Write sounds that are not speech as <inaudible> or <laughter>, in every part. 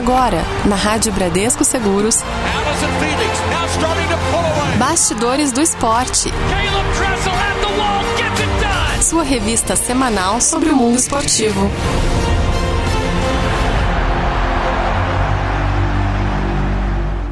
Agora, na Rádio Bradesco Seguros, Bastidores do Esporte. Sua revista semanal sobre o mundo esportivo.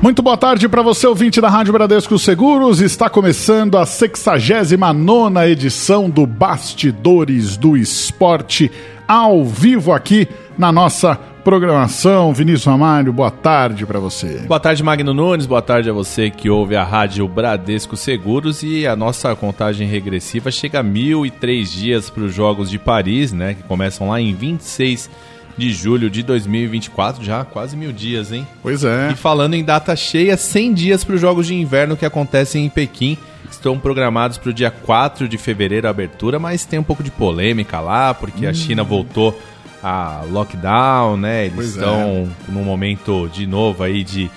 Muito boa tarde para você, ouvinte da Rádio Bradesco Seguros. Está começando a 69 edição do Bastidores do Esporte, ao vivo aqui na nossa programação. Vinícius Amário, boa tarde para você. Boa tarde, Magno Nunes. Boa tarde a você que ouve a Rádio Bradesco Seguros. E a nossa contagem regressiva chega a 1.003 dias para os Jogos de Paris, né? Que começam lá em 26 de julho de 2024, já quase mil dias, hein? Pois é. E falando em data cheia, 100 dias para os Jogos de Inverno que acontecem em Pequim. Estão programados para o dia 4 de fevereiro a abertura, mas tem um pouco de polêmica lá, porque hum. a China voltou a lockdown, né? Eles pois estão é. num momento de novo aí de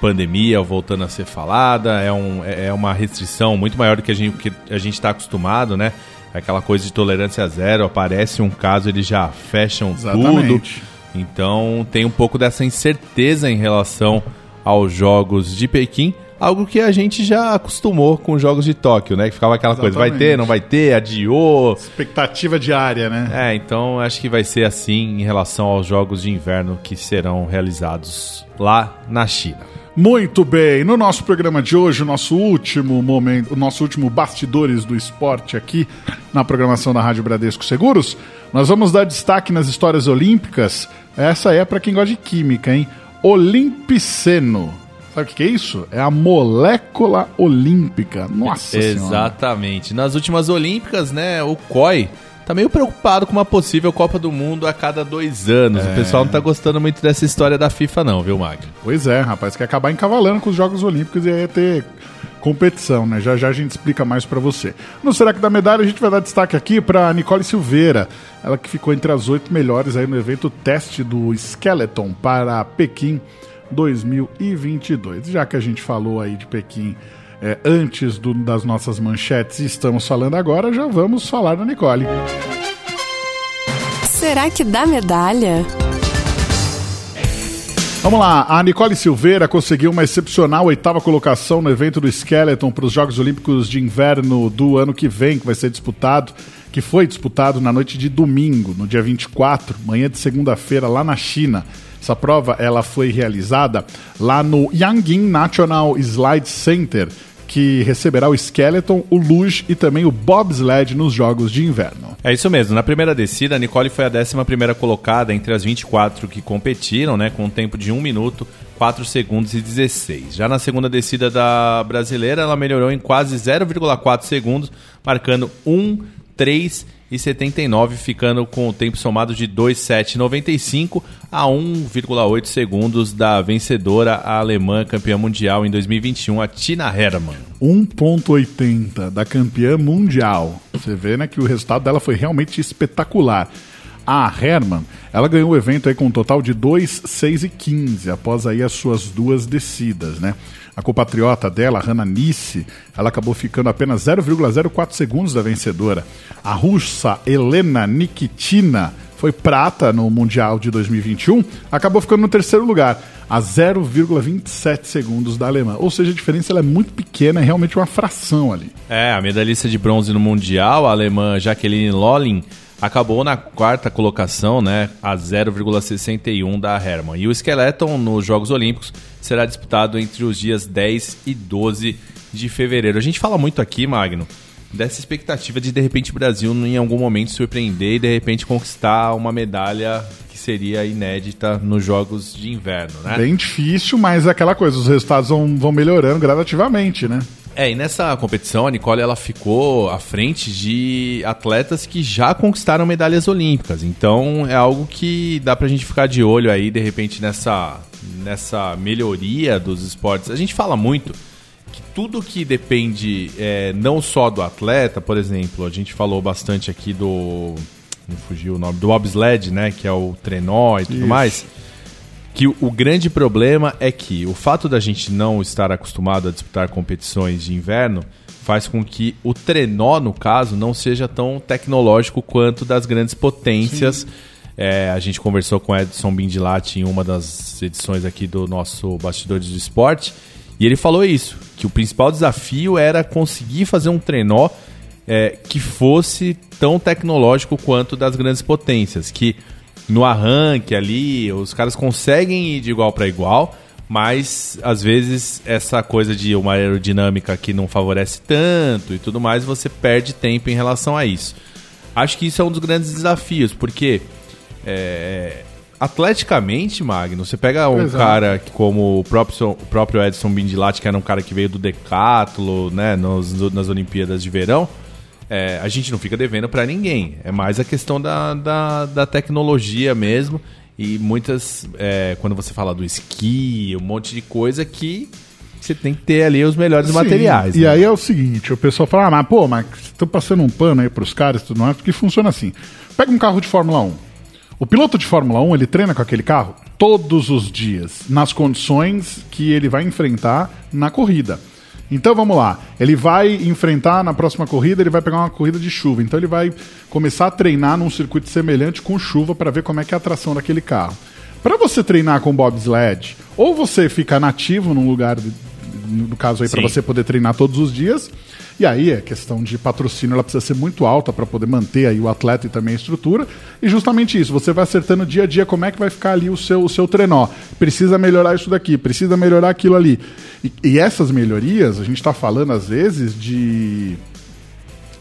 pandemia voltando a ser falada. É, um, é, é uma restrição muito maior do que a gente que a gente está acostumado, né? aquela coisa de tolerância zero, aparece um caso, eles já fecham Exatamente. tudo. Então tem um pouco dessa incerteza em relação aos jogos de Pequim, algo que a gente já acostumou com os jogos de Tóquio, né? Que ficava aquela Exatamente. coisa, vai ter, não vai ter, adiou. Expectativa diária, né? É, então acho que vai ser assim em relação aos jogos de inverno que serão realizados lá na China. Muito bem, no nosso programa de hoje, o nosso último momento, o nosso último bastidores do esporte aqui na programação da Rádio Bradesco Seguros, nós vamos dar destaque nas histórias olímpicas. Essa é para quem gosta de química, hein? Olimpiceno. Sabe o que é isso? É a molécula olímpica. Nossa <laughs> Exatamente. Senhora. Nas últimas Olímpicas, né, o COI tá meio preocupado com uma possível Copa do Mundo a cada dois anos. É. O pessoal não tá gostando muito dessa história da FIFA, não, viu, Mag? Pois é, rapaz, quer acabar encavalando com os Jogos Olímpicos e aí ter competição, né? Já já a gente explica mais para você. No Será que da Medalha a gente vai dar destaque aqui para Nicole Silveira, ela que ficou entre as oito melhores aí no evento teste do Skeleton para Pequim 2022. Já que a gente falou aí de Pequim é, antes do, das nossas manchetes e estamos falando agora, já vamos falar da Nicole. Será que dá medalha? Vamos lá, a Nicole Silveira conseguiu uma excepcional oitava colocação no evento do Skeleton para os Jogos Olímpicos de Inverno do ano que vem, que vai ser disputado, que foi disputado na noite de domingo, no dia 24, manhã de segunda-feira, lá na China. Essa prova ela foi realizada lá no Yangin National Slide Center, que receberá o Skeleton, o Luge e também o Bobsled nos Jogos de Inverno. É isso mesmo. Na primeira descida, a Nicole foi a 11 colocada entre as 24 que competiram, né, com um tempo de 1 minuto, 4 segundos e 16. Já na segunda descida da brasileira, ela melhorou em quase 0,4 segundos, marcando 1, 3 e 79, ficando com o tempo somado de 2,795 a 1,8 segundos da vencedora alemã campeã mundial em 2021, a Tina Hermann. 1,80 da campeã mundial. Você vê né, que o resultado dela foi realmente espetacular. A Hermann, ela ganhou o evento aí com um total de 2, 6 e 15, após aí as suas duas descidas, né? A compatriota dela, Hannah Nice, ela acabou ficando apenas 0,04 segundos da vencedora. A russa Helena Nikitina foi prata no Mundial de 2021, acabou ficando no terceiro lugar, a 0,27 segundos da alemã. Ou seja, a diferença é muito pequena, é realmente uma fração ali. É, a medalhista de bronze no Mundial, a alemã Jacqueline Lolling, acabou na quarta colocação, né, a 0,61 da Hermann. E o Skeleton nos Jogos Olímpicos será disputado entre os dias 10 e 12 de fevereiro. A gente fala muito aqui, Magno, dessa expectativa de de repente o Brasil em algum momento surpreender e de repente conquistar uma medalha que seria inédita nos Jogos de Inverno, né? Bem difícil, mas é aquela coisa, os resultados vão, vão melhorando gradativamente, né? É, e nessa competição a Nicole ela ficou à frente de atletas que já conquistaram medalhas olímpicas. Então é algo que dá pra gente ficar de olho aí, de repente, nessa, nessa melhoria dos esportes. A gente fala muito que tudo que depende é, não só do atleta, por exemplo, a gente falou bastante aqui do. Não fugiu o nome, do bobsled, né? Que é o trenó e tudo Isso. mais que o grande problema é que o fato da gente não estar acostumado a disputar competições de inverno faz com que o trenó, no caso, não seja tão tecnológico quanto das grandes potências. É, a gente conversou com Edson Bindilati em uma das edições aqui do nosso Bastidores do Esporte. E ele falou isso, que o principal desafio era conseguir fazer um trenó é, que fosse tão tecnológico quanto das grandes potências. Que no arranque ali, os caras conseguem ir de igual para igual, mas às vezes essa coisa de uma aerodinâmica que não favorece tanto e tudo mais, você perde tempo em relação a isso. Acho que isso é um dos grandes desafios, porque é, atleticamente, Magno, você pega um Exato. cara como o próprio, o próprio Edson Bindilati, que era um cara que veio do decátulo, né, nos, nas Olimpíadas de Verão, é, a gente não fica devendo para ninguém. É mais a questão da, da, da tecnologia mesmo. E muitas, é, quando você fala do esqui, um monte de coisa que você tem que ter ali os melhores Sim, materiais. E né? aí é o seguinte, o pessoal fala, ah, mas pô, mas tô passando um pano aí pros caras e tudo mais, porque funciona assim. Pega um carro de Fórmula 1. O piloto de Fórmula 1, ele treina com aquele carro todos os dias, nas condições que ele vai enfrentar na corrida. Então vamos lá, ele vai enfrentar na próxima corrida, ele vai pegar uma corrida de chuva. Então ele vai começar a treinar num circuito semelhante com chuva para ver como é que é a tração daquele carro. Para você treinar com bobsled, ou você fica nativo num lugar, no caso aí para você poder treinar todos os dias, e aí a questão de patrocínio ela precisa ser muito alta para poder manter aí o atleta e também a estrutura. E justamente isso, você vai acertando dia a dia como é que vai ficar ali o seu, o seu trenó. Precisa melhorar isso daqui, precisa melhorar aquilo ali. E, e essas melhorias, a gente está falando às vezes de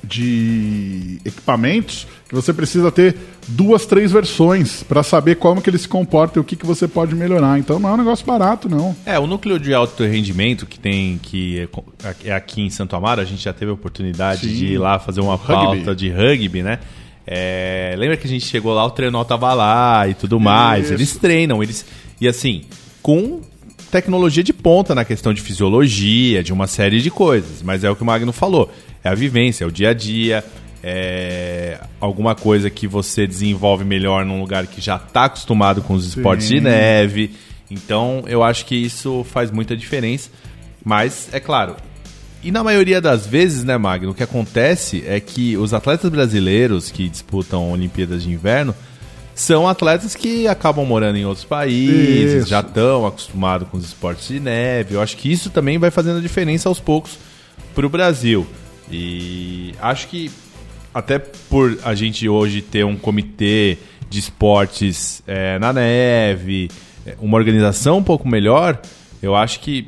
de equipamentos que você precisa ter duas, três versões para saber como que ele se comporta e o que, que você pode melhorar. Então não é um negócio barato, não. É, o núcleo de alto rendimento que tem, que é é aqui em Santo Amaro, a gente já teve a oportunidade Sim. de ir lá fazer uma Rugby. pauta de rugby, né? É, lembra que a gente chegou lá, o trenó tava lá e tudo mais. Isso. Eles treinam, eles. E assim, com tecnologia de ponta na questão de fisiologia, de uma série de coisas. Mas é o que o Magno falou. É a vivência, é o dia a dia, é alguma coisa que você desenvolve melhor num lugar que já está acostumado com os esportes de neve. Então, eu acho que isso faz muita diferença. Mas, é claro, e na maioria das vezes, né, Magno, o que acontece é que os atletas brasileiros que disputam Olimpíadas de Inverno são atletas que acabam morando em outros países, Isso. já estão acostumados com os esportes de neve. Eu acho que isso também vai fazendo a diferença aos poucos para o Brasil. E acho que até por a gente hoje ter um comitê de esportes é, na neve, é, uma organização um pouco melhor, eu acho que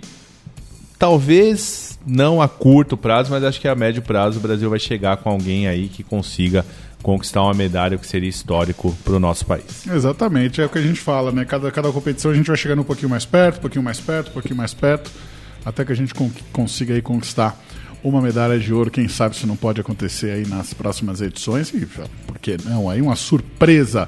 talvez não a curto prazo, mas acho que a médio prazo o Brasil vai chegar com alguém aí que consiga conquistar uma medalha, que seria histórico para o nosso país. Exatamente, é o que a gente fala, né? Cada, cada competição a gente vai chegando um pouquinho mais perto, um pouquinho mais perto, um pouquinho mais perto, até que a gente con- consiga aí conquistar uma medalha de ouro. Quem sabe se não pode acontecer aí nas próximas edições. E por que não? Aí uma surpresa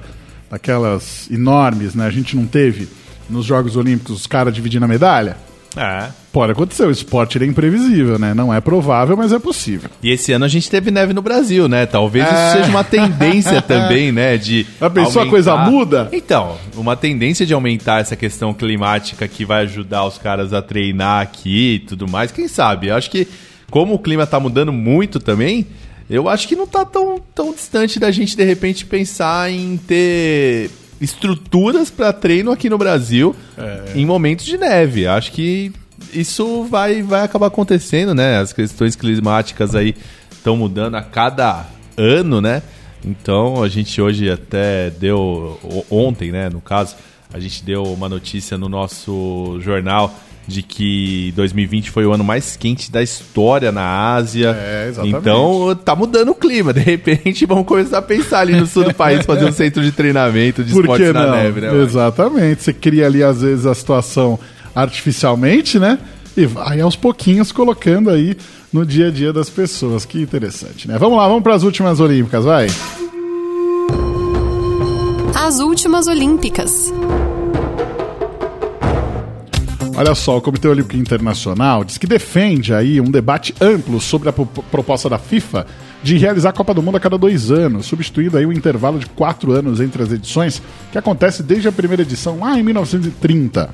daquelas enormes, né? A gente não teve nos Jogos Olímpicos os caras dividindo a medalha. É. Pode acontecer, o esporte é imprevisível, né? Não é provável, mas é possível. E esse ano a gente teve neve no Brasil, né? Talvez É. isso seja uma tendência <laughs> também, né? De Já pensou a coisa muda? Então, uma tendência de aumentar essa questão climática que vai ajudar os caras a treinar aqui e tudo mais. Quem sabe? Eu acho que, como o clima tá mudando muito também, eu acho que não tá tão, tão distante da gente, de repente, pensar em ter estruturas para treino aqui no Brasil É. em momentos de neve. Acho que isso vai, vai acabar acontecendo, né? As questões climáticas aí estão mudando a cada ano, né? Então a gente hoje até deu ontem, né? No caso, a gente deu uma notícia no nosso jornal de que 2020 foi o ano mais quente da história na Ásia. É, exatamente. Então tá mudando o clima. De repente vamos começar a pensar ali no sul do país, fazer um centro de treinamento de Por esportes que na neve, né? Exatamente. Você cria ali, às vezes, a situação artificialmente, né? E vai aos pouquinhos colocando aí no dia a dia das pessoas. Que interessante, né? Vamos lá, vamos para as últimas Olímpicas, vai. As últimas Olímpicas. Olha só, o Comitê Olímpico Internacional diz que defende aí um debate amplo sobre a pro- proposta da FIFA de realizar a Copa do Mundo a cada dois anos, substituindo aí o intervalo de quatro anos entre as edições, que acontece desde a primeira edição lá em 1930.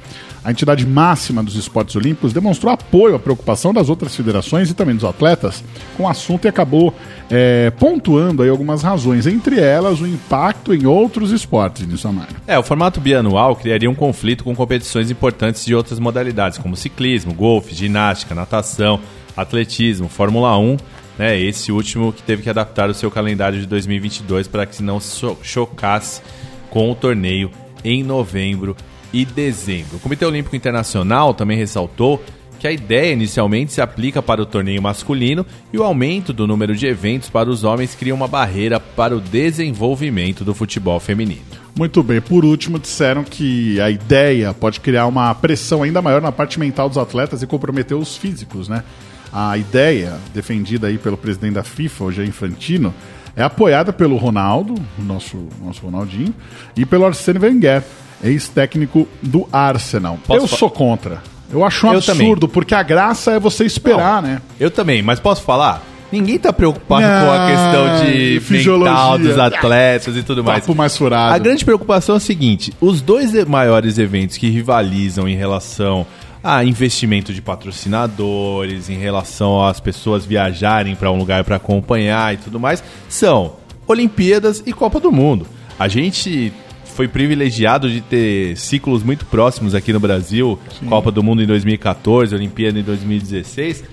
A entidade máxima dos esportes olímpicos demonstrou apoio à preocupação das outras federações e também dos atletas com o assunto e acabou é, pontuando aí algumas razões, entre elas o impacto em outros esportes, nisso Amaro. É, o formato bianual criaria um conflito com competições importantes de outras modalidades, como ciclismo, golfe, ginástica, natação, atletismo, Fórmula 1, né, esse último que teve que adaptar o seu calendário de 2022 para que não chocasse com o torneio em novembro e dezembro. O Comitê Olímpico Internacional também ressaltou que a ideia inicialmente se aplica para o torneio masculino e o aumento do número de eventos para os homens cria uma barreira para o desenvolvimento do futebol feminino. Muito bem. Por último, disseram que a ideia pode criar uma pressão ainda maior na parte mental dos atletas e comprometer os físicos, né? A ideia defendida aí pelo presidente da FIFA, o Jean Infantino, é apoiada pelo Ronaldo, nosso nosso Ronaldinho, e pelo Arsene Wenger ex-técnico do Arsenal. Posso eu sou contra. Eu acho um eu absurdo, também. porque a graça é você esperar, Não, né? Eu também, mas posso falar? Ninguém tá preocupado com a questão de fisiologia. mental dos atletas e tudo mais. mais furado. A grande preocupação é o seguinte: os dois maiores eventos que rivalizam em relação a investimento de patrocinadores, em relação às pessoas viajarem para um lugar para acompanhar e tudo mais, são Olimpíadas e Copa do Mundo. A gente foi privilegiado de ter ciclos muito próximos aqui no Brasil, Sim. Copa do Mundo em 2014, Olimpíada em 2016.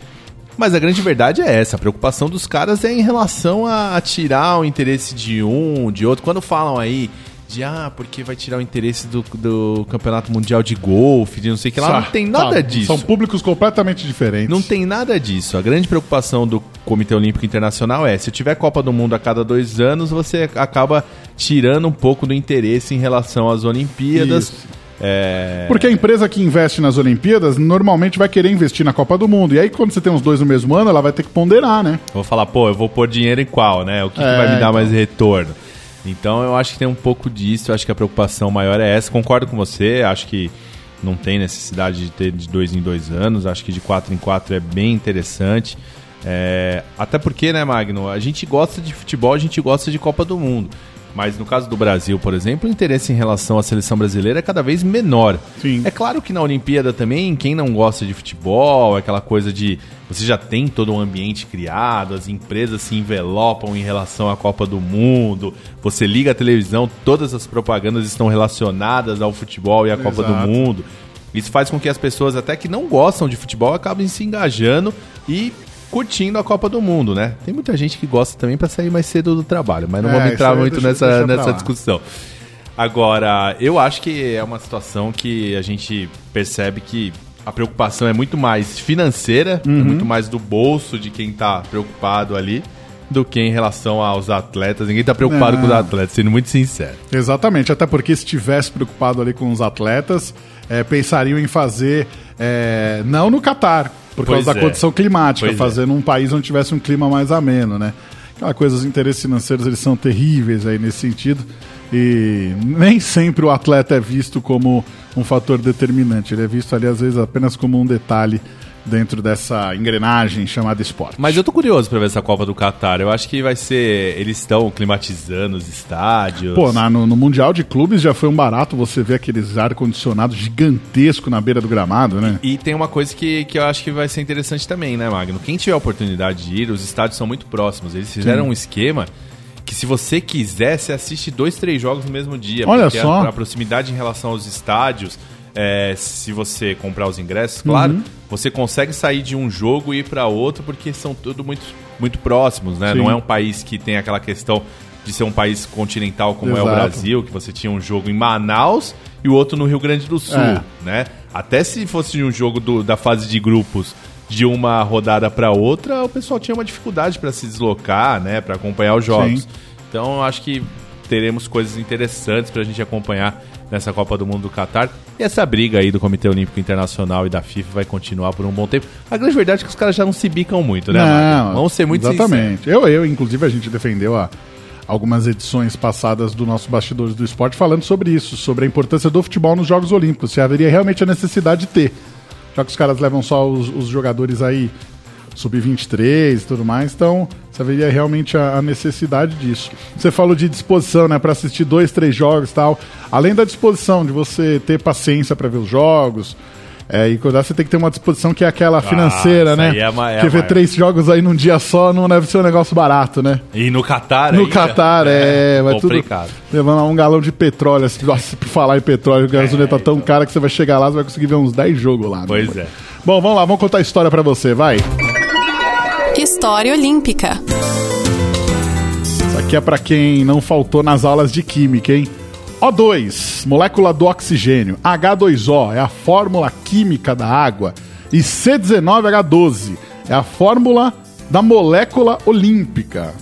Mas a grande verdade é essa, a preocupação dos caras é em relação a, a tirar o interesse de um, de outro. Quando falam aí de ah, porque vai tirar o interesse do, do campeonato mundial de golfe, de não sei o que lá. Não tem nada disso. São públicos completamente diferentes. Não tem nada disso. A grande preocupação do Comitê Olímpico Internacional é: se tiver Copa do Mundo a cada dois anos, você acaba tirando um pouco do interesse em relação às Olimpíadas. É... Porque a empresa que investe nas Olimpíadas normalmente vai querer investir na Copa do Mundo. E aí, quando você tem os dois no mesmo ano, ela vai ter que ponderar, né? vou falar, pô, eu vou pôr dinheiro em qual, né? O que, é, que vai me dar então... mais retorno? Então eu acho que tem um pouco disso, eu acho que a preocupação maior é essa. Concordo com você, acho que não tem necessidade de ter de dois em dois anos, acho que de quatro em quatro é bem interessante. É, até porque, né, Magno, a gente gosta de futebol, a gente gosta de Copa do Mundo. Mas no caso do Brasil, por exemplo, o interesse em relação à seleção brasileira é cada vez menor. Sim. É claro que na Olimpíada também, quem não gosta de futebol, aquela coisa de você já tem todo um ambiente criado, as empresas se envelopam em relação à Copa do Mundo, você liga a televisão, todas as propagandas estão relacionadas ao futebol e à Copa do Mundo. Isso faz com que as pessoas, até que não gostam de futebol, acabem se engajando e curtindo a Copa do Mundo, né? Tem muita gente que gosta também para sair mais cedo do trabalho, mas não é, vamos entrar muito deixa, nessa, deixa nessa discussão. Agora, eu acho que é uma situação que a gente percebe que a preocupação é muito mais financeira, é uhum. é muito mais do bolso de quem está preocupado ali do que em relação aos atletas. Ninguém está preocupado é. com os atletas, sendo muito sincero. Exatamente, até porque se estivesse preocupado ali com os atletas, é, pensariam em fazer é, não no Catar, por pois causa da é. condição climática, pois fazer é. num país onde tivesse um clima mais ameno, né? Aquela coisa, os interesses financeiros eles são terríveis aí nesse sentido. E nem sempre o atleta é visto como um fator determinante. Ele é visto ali, às vezes, apenas como um detalhe dentro dessa engrenagem chamada esporte. Mas eu tô curioso para ver essa Copa do Catar. Eu acho que vai ser. Eles estão climatizando os estádios. Pô, na, no, no, Mundial de Clubes já foi um barato você ver aqueles ar-condicionado gigantesco na beira do gramado, né? E, e, tem uma coisa que, que eu acho que vai ser interessante também, né, Magno? Quem tiver a oportunidade de ir, os estádios são muito próximos. Eles fizeram Sim. um esquema que se você quiser, você assiste dois, três jogos no mesmo dia. Olha só. A, a proximidade em relação aos estádios é, se você comprar os ingressos, claro, uhum. você consegue sair de um jogo e ir para outro porque são tudo muito, muito próximos, né? Sim. Não é um país que tem aquela questão de ser um país continental como Exato. é o Brasil, que você tinha um jogo em Manaus e o outro no Rio Grande do Sul, é. né? Até se fosse um jogo do, da fase de grupos de uma rodada para outra, o pessoal tinha uma dificuldade para se deslocar, né, para acompanhar os jogos. Sim. Então, acho que teremos coisas interessantes para a gente acompanhar nessa Copa do Mundo do Catar. E essa briga aí do Comitê Olímpico Internacional e da FIFA vai continuar por um bom tempo. A grande verdade é que os caras já não se bicam muito, né, não, Vamos ser muito Exatamente. Eu, eu, inclusive, a gente defendeu a, algumas edições passadas do nosso Bastidores do Esporte falando sobre isso, sobre a importância do futebol nos Jogos Olímpicos, se haveria realmente a necessidade de ter. Já que os caras levam só os, os jogadores aí sub-23 e tudo mais, então Você veria realmente a, a necessidade disso. Você falou de disposição, né, para assistir dois, três jogos e tal. Além da disposição de você ter paciência para ver os jogos, é, e cuidar, você tem que ter uma disposição que é aquela financeira, essa né? é uma- é Porque ver três jogos aí num dia só não deve ser um negócio barato, né? E no Catar No ainda? Catar, é, vai tudo complicado. levando lá um galão de petróleo. Assim, nossa, por falar em petróleo, a gasolina tá tão cara que você vai chegar lá, você vai conseguir ver uns 10 jogos lá. né? Pois é. Bom, vamos lá, vamos contar a história pra você, vai. História Olímpica. Isso aqui é pra quem não faltou nas aulas de química, hein? O2, molécula do oxigênio. H2O é a fórmula química da água. E C19H12 é a fórmula da molécula olímpica.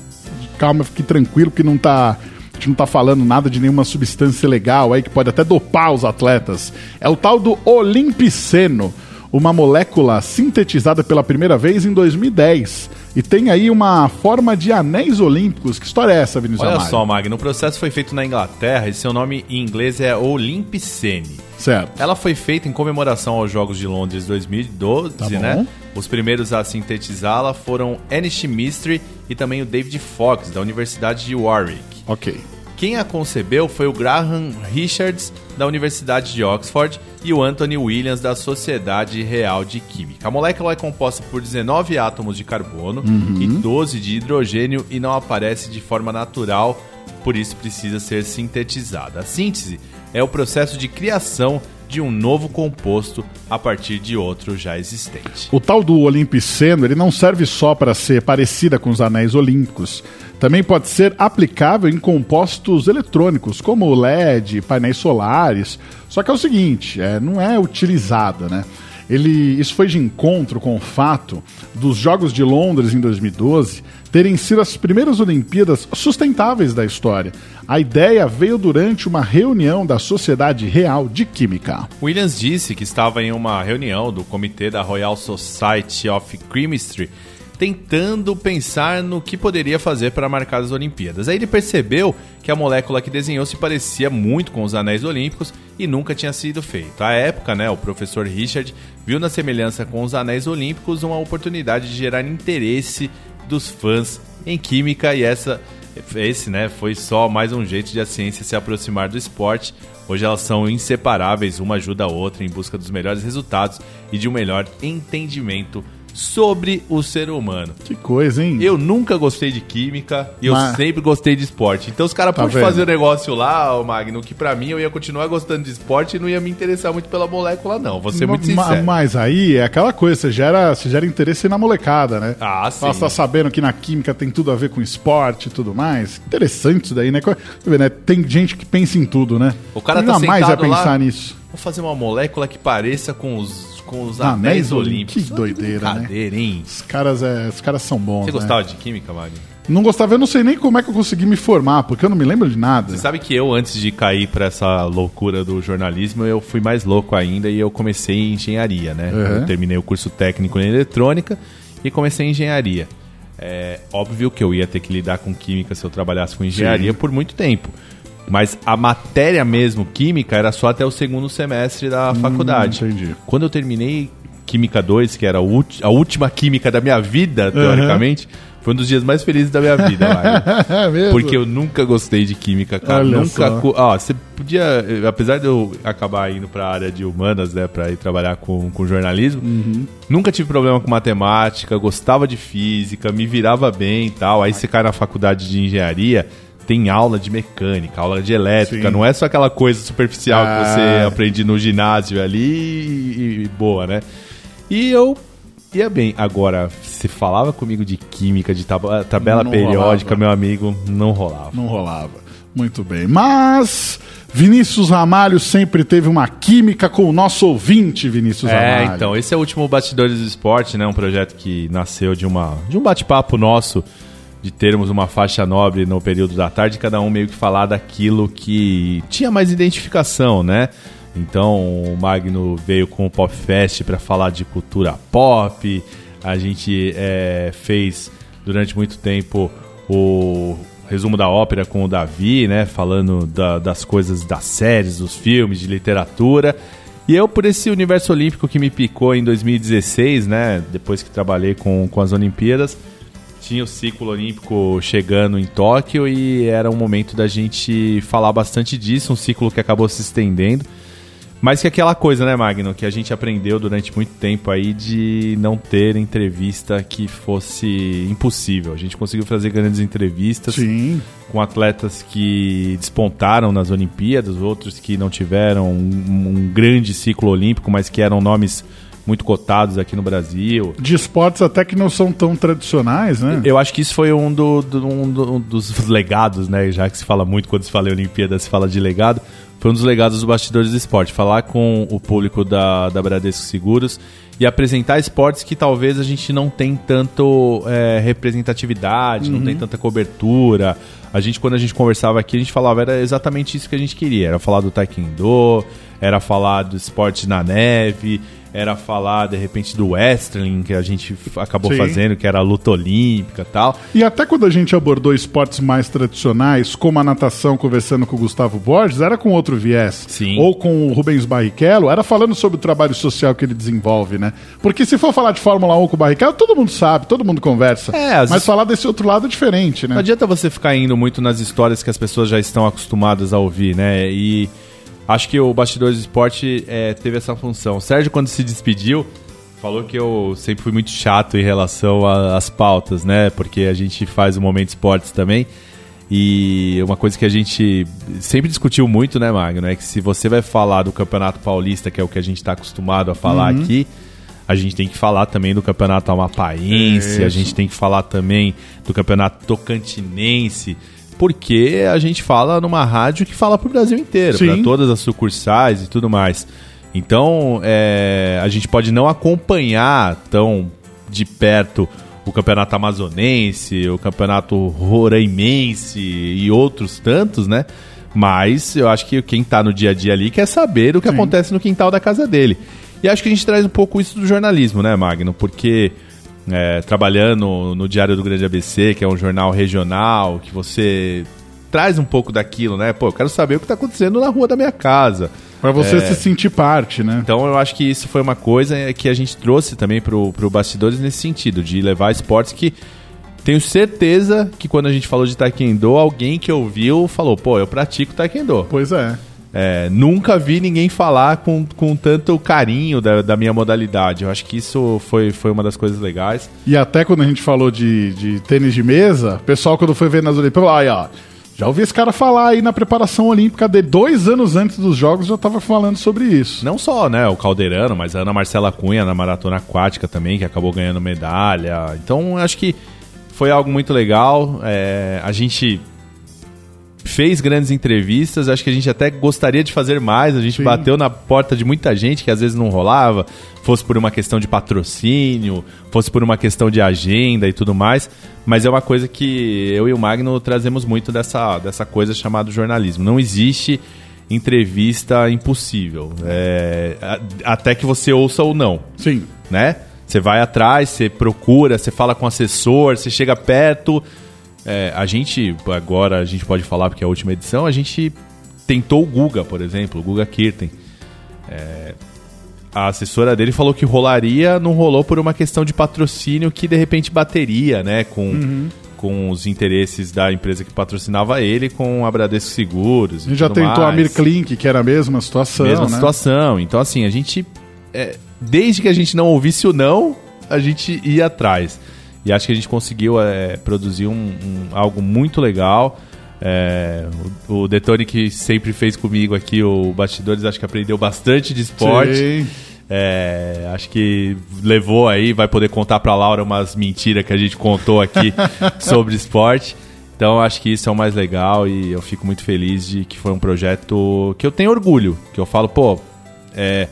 Calma, fique tranquilo que não tá. Gente não tá falando nada de nenhuma substância legal aí que pode até dopar os atletas. É o tal do olimpiceno, uma molécula sintetizada pela primeira vez em 2010. E tem aí uma forma de anéis olímpicos. Que história é essa, Vinícius Olha Amaro? só, Magno, o processo foi feito na Inglaterra e seu nome em inglês é Olympicene. Certo. Ela foi feita em comemoração aos Jogos de Londres 2012, Tá né? Os primeiros a sintetizá-la foram Anish Mystery e também o David Fox, da Universidade de Warwick. Ok. Quem a concebeu foi o Graham Richards, da Universidade de Oxford, e o Anthony Williams, da Sociedade Real de Química. A molécula é composta por 19 átomos de carbono e 12 de hidrogênio e não aparece de forma natural, por isso precisa ser sintetizada. A síntese é o processo de criação de um novo composto a partir de outro já existente. O tal do olimpiceno, ele não serve só para ser parecida com os anéis olímpicos. Também pode ser aplicável em compostos eletrônicos, como LED, painéis solares. Só que é o seguinte, é, não é utilizada, né? Ele, isso foi de encontro com o fato dos Jogos de Londres em 2012 terem sido as primeiras Olimpíadas sustentáveis da história. A ideia veio durante uma reunião da Sociedade Real de Química. Williams disse que estava em uma reunião do comitê da Royal Society of Chemistry tentando pensar no que poderia fazer para marcar as Olimpíadas. Aí ele percebeu que a molécula que desenhou se parecia muito com os anéis olímpicos e nunca tinha sido feito. À época, né, o professor Richard viu na semelhança com os anéis olímpicos uma oportunidade de gerar interesse dos fãs em química e essa esse, né, foi só mais um jeito de a ciência se aproximar do esporte. Hoje elas são inseparáveis, uma ajuda a outra em busca dos melhores resultados e de um melhor entendimento sobre o ser humano. Que coisa, hein? Eu nunca gostei de química e eu Mas- sempre gostei de esporte. Então os caras Tá podiam fazer o negócio lá, o Magno, que pra mim eu ia continuar gostando de esporte e não ia me interessar muito pela molécula, não. Vou ser muito Ma- sincero. Mas aí é aquela coisa, você gera, você gera interesse na molecada, né? Ah, sim. Você tá sabendo que na química tem tudo a ver com esporte e tudo mais. Interessante isso daí, né? Né? Tem gente que pensa em tudo, né? O cara tá Jamais ia sentado lá- pensar nisso. Vou fazer uma molécula que pareça com os, com os Anéis anéis olímpicos. Que doideira, né? Hein? Os caras, é, os caras são bons. Você né? gostava de química, Magno? Não gostava, eu não sei nem como é que eu consegui me formar, porque eu não me lembro de nada. Você sabe que eu, antes de cair pra essa loucura do jornalismo, eu fui mais louco ainda e eu comecei em engenharia, né? Uhum. Eu terminei o curso técnico em eletrônica e comecei em engenharia. É óbvio que eu ia ter que lidar com química se eu trabalhasse com engenharia Sim. por muito tempo. Mas a matéria mesmo, química, era só até o segundo semestre da faculdade. Hum, entendi. Quando eu terminei Química 2, que era a, a última química da minha vida, teoricamente, foi um dos dias mais felizes da minha vida, <laughs> é mesmo? Porque eu nunca gostei de química, cara. Olha nunca. Ó, você podia. Apesar de eu acabar indo pra área de humanas, né? Pra ir trabalhar com, com jornalismo, Uhum. nunca tive problema com matemática, gostava de física, me virava bem e tal. Aí você cai na faculdade de engenharia. Tem aula de mecânica, aula de elétrica, Sim. não é só aquela coisa superficial que você Ah. aprende no ginásio ali e, e boa, né? E eu ia bem. Agora, se falava comigo de química, de tab- tabela Não periódica, rolava. meu amigo, não rolava. Não rolava. Muito bem. Mas Vinícius Ramalho sempre teve uma química com o nosso ouvinte, Vinícius É, Ramalho. então, esse é o último Bastidores do Esporte, né? Um projeto que nasceu de, uma, de um bate-papo nosso, de termos uma faixa nobre no período da tarde, cada um meio que falar daquilo que tinha mais identificação, né? Então, o Magno veio com o Pop Fest para falar de cultura pop, a gente é, fez durante muito tempo o resumo da ópera com o Davi, né? Falando da- das coisas das séries, dos filmes, de literatura. E eu, por esse universo olímpico que me picou em 2016, né? Depois que trabalhei com, com as Olimpíadas, tinha o ciclo olímpico chegando em Tóquio e era um momento da gente falar bastante disso, um ciclo que acabou se estendendo. Mas que aquela coisa, né, Magno, que a gente aprendeu durante muito tempo aí de não ter entrevista que fosse impossível. A gente conseguiu fazer grandes entrevistas Sim. com atletas que despontaram nas Olimpíadas, outros que não tiveram um, um grande ciclo olímpico, mas que eram nomes muito cotados aqui no Brasil. De esportes até que não são tão tradicionais, né? Eu acho que isso foi um, do, do- um do- um dos legados, né? Já que se fala muito quando se fala em Olimpíada, se fala de legado. Foi um dos legados dos bastidores do esporte. Falar com o público da, da Bradesco Seguros e apresentar esportes que talvez a gente não tem tanto é, representatividade, não tem tanta cobertura. A gente, quando a gente conversava aqui, a gente falava, era exatamente isso que a gente queria. Era falar do taekwondo, era falar do esporte na neve, era falar, de repente, do wrestling, que a gente acabou Sim. fazendo, que era a luta olímpica e tal. E até quando a gente abordou esportes mais tradicionais, como a natação, conversando com o Gustavo Borges, era com outro viés. Sim. Ou com o Rubens Barrichello, era falando sobre o trabalho social que ele desenvolve, né? Porque se for falar de Fórmula 1 com o Barrichello, todo mundo sabe, todo mundo conversa. É, Mas vezes- falar desse outro lado é diferente, né? Não adianta você ficar indo muito nas histórias que as pessoas já estão acostumadas a ouvir, né? E acho que o Bastidores do Esporte é, teve essa função. O Sérgio, quando se despediu, falou que eu sempre fui muito chato em relação às pautas, né? Porque a gente faz o Momento Esportes também. E uma coisa que a gente sempre discutiu muito, né, Magno? É que se você vai falar do Campeonato Paulista, que é o que a gente está acostumado a falar aqui, a gente tem que falar também do Campeonato Amapaense, a gente tem que falar também do Campeonato Tocantinense, porque a gente fala numa rádio que fala pro Brasil inteiro, Sim. para todas as sucursais e tudo mais. Então, é, a gente pode não acompanhar tão de perto o Campeonato Amazonense, o Campeonato Roraimense e outros tantos, né? Mas eu acho que quem tá no dia a dia ali quer saber o que acontece no quintal da casa dele. E acho que a gente traz um pouco isso do jornalismo, né, Magno? Porque é, trabalhando no Diário do Grande ABC, que é um jornal regional, que você traz um pouco daquilo, né? Pô, eu quero saber o que tá acontecendo na rua da minha casa. Pra você É. se sentir parte, né? Então eu acho que isso foi uma coisa é, que a gente trouxe também pro, pro Bastidores nesse sentido, de levar esportes que tenho certeza que quando a gente falou de taekwondo, alguém que ouviu falou, pô, eu pratico taekwondo. Pois é. É, nunca vi ninguém falar com, com tanto carinho da, da minha modalidade. Eu acho que isso foi, foi uma das coisas legais. E até quando a gente falou de, de tênis de mesa, o pessoal, quando foi ver nas Olimpíadas, ó, já ouvi esse cara falar aí na preparação olímpica dele. Dois anos antes dos Jogos já tava falando sobre isso. Não só né, o Caldeirano, mas a Ana Marcela Cunha na maratona aquática também, que acabou ganhando medalha. Então acho que foi algo muito legal. É, a gente fez grandes entrevistas, acho que a gente até gostaria de fazer mais. A gente Sim. bateu na porta de muita gente que às vezes não rolava, fosse por uma questão de patrocínio, fosse por uma questão de agenda e tudo mais. Mas é uma coisa que eu e o Magno trazemos muito dessa, dessa coisa chamada jornalismo. Não existe entrevista impossível. É, até que você ouça ou não Sim. né? Você vai atrás, você procura, você fala com o assessor, você chega perto. É, a gente, agora a gente pode falar porque é a última edição, a gente tentou o Guga, por exemplo, o Guga Kirten. É, a assessora dele falou que rolaria, não rolou por uma questão de patrocínio que de repente bateria, né? Com, com os interesses da empresa que patrocinava ele, com a Bradesco Seguros. A gente já tentou a Mirklink, que era a mesma situação. Mesma né? situação. Então, assim, a gente. é, desde que a gente não ouvisse o não, a gente ia atrás. E acho que a gente conseguiu é, produzir um, um- algo muito legal. É, o, o Detone que sempre fez comigo aqui, o Bastidores, acho que aprendeu bastante de esporte. Sim. É, acho que levou aí, vai poder contar pra Laura umas mentiras que a gente contou aqui <laughs> sobre esporte. Então acho que isso é o mais legal e eu fico muito feliz de que foi um projeto que eu tenho orgulho, que eu falo, pô, é,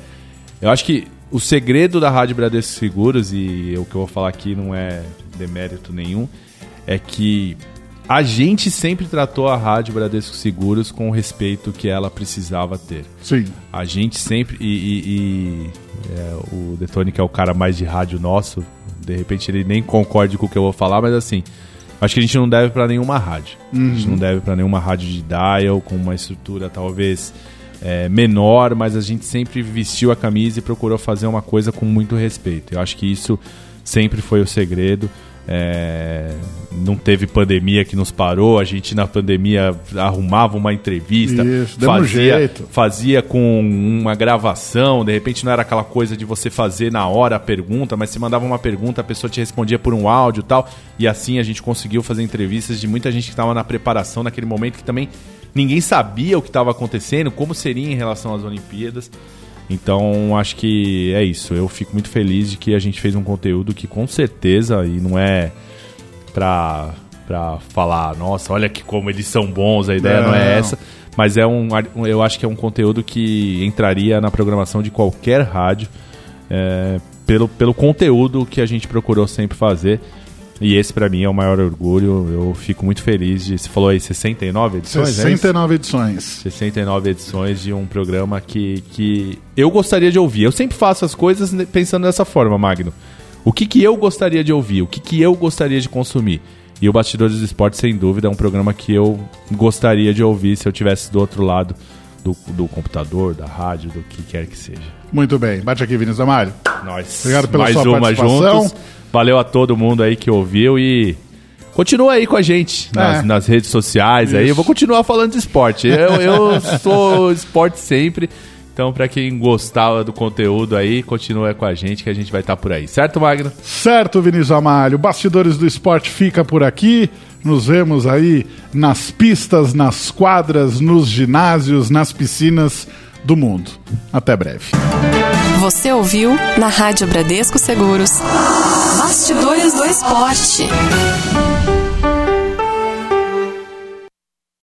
eu acho que o segredo da Rádio Bradesco Seguros, e o que eu vou falar aqui não é demérito nenhum, é que a gente sempre tratou a Rádio Bradesco Seguros com o respeito que ela precisava ter. Sim. A gente sempre. E, e- e, é, o Detone, que é o cara mais de rádio nosso, de repente ele nem concorde com o que eu vou falar, mas assim. Acho que a gente não deve pra nenhuma rádio. A gente não deve pra nenhuma rádio de dial, com uma estrutura talvez é, menor, mas a gente sempre vestiu a camisa e procurou fazer uma coisa com muito respeito. Eu acho que isso sempre foi o segredo. É, não teve pandemia que nos parou, a gente na pandemia arrumava uma entrevista, Isso, fazia, jeito. fazia com uma gravação, de repente não era aquela coisa de você fazer na hora a pergunta, mas você mandava uma pergunta, a pessoa te respondia por um áudio e tal, e assim a gente conseguiu fazer entrevistas de muita gente que estava na preparação naquele momento que também ninguém sabia o que estava acontecendo, como seria em relação às Olimpíadas. Então, acho que é isso. Eu fico muito feliz de que a gente fez um conteúdo que com certeza, e não é pra, pra falar, nossa, olha que como eles são bons, a ideia não, é Não. essa. Mas é um, eu acho que é um conteúdo que entraria na programação de qualquer rádio é, pelo, pelo conteúdo que a gente procurou sempre fazer. E esse pra mim é o maior orgulho. Eu fico muito feliz de. Você falou aí 69 edições? é isso? 69 edições. 69 edições de um programa que, que eu gostaria de ouvir. Eu sempre faço as coisas pensando dessa forma, Magno. O que, que eu gostaria de ouvir? O que, que eu gostaria de consumir? E o Bastidores do Esporte, sem dúvida, é um programa que eu gostaria de ouvir se eu tivesse do outro lado do, do computador, da rádio, do que quer que seja. Muito bem. Bate aqui, Vinícius Amário. Nós. Obrigado pela mais sua uma participação. juntos. Valeu a todo mundo aí que ouviu e continua aí com a gente nas, É. nas redes sociais aí. Isso. Eu vou continuar falando de esporte. Eu, eu <laughs> sou esporte sempre. Então, pra quem gostava do conteúdo aí, continua com a gente que a gente vai estar por aí. Certo, Magno? Certo, Vinícius Amalho. Bastidores do Esporte fica por aqui. Nos vemos aí nas pistas, nas quadras, nos ginásios, nas piscinas do mundo. Até breve. Você ouviu na Rádio Bradesco Seguros. Bastidores do Esporte.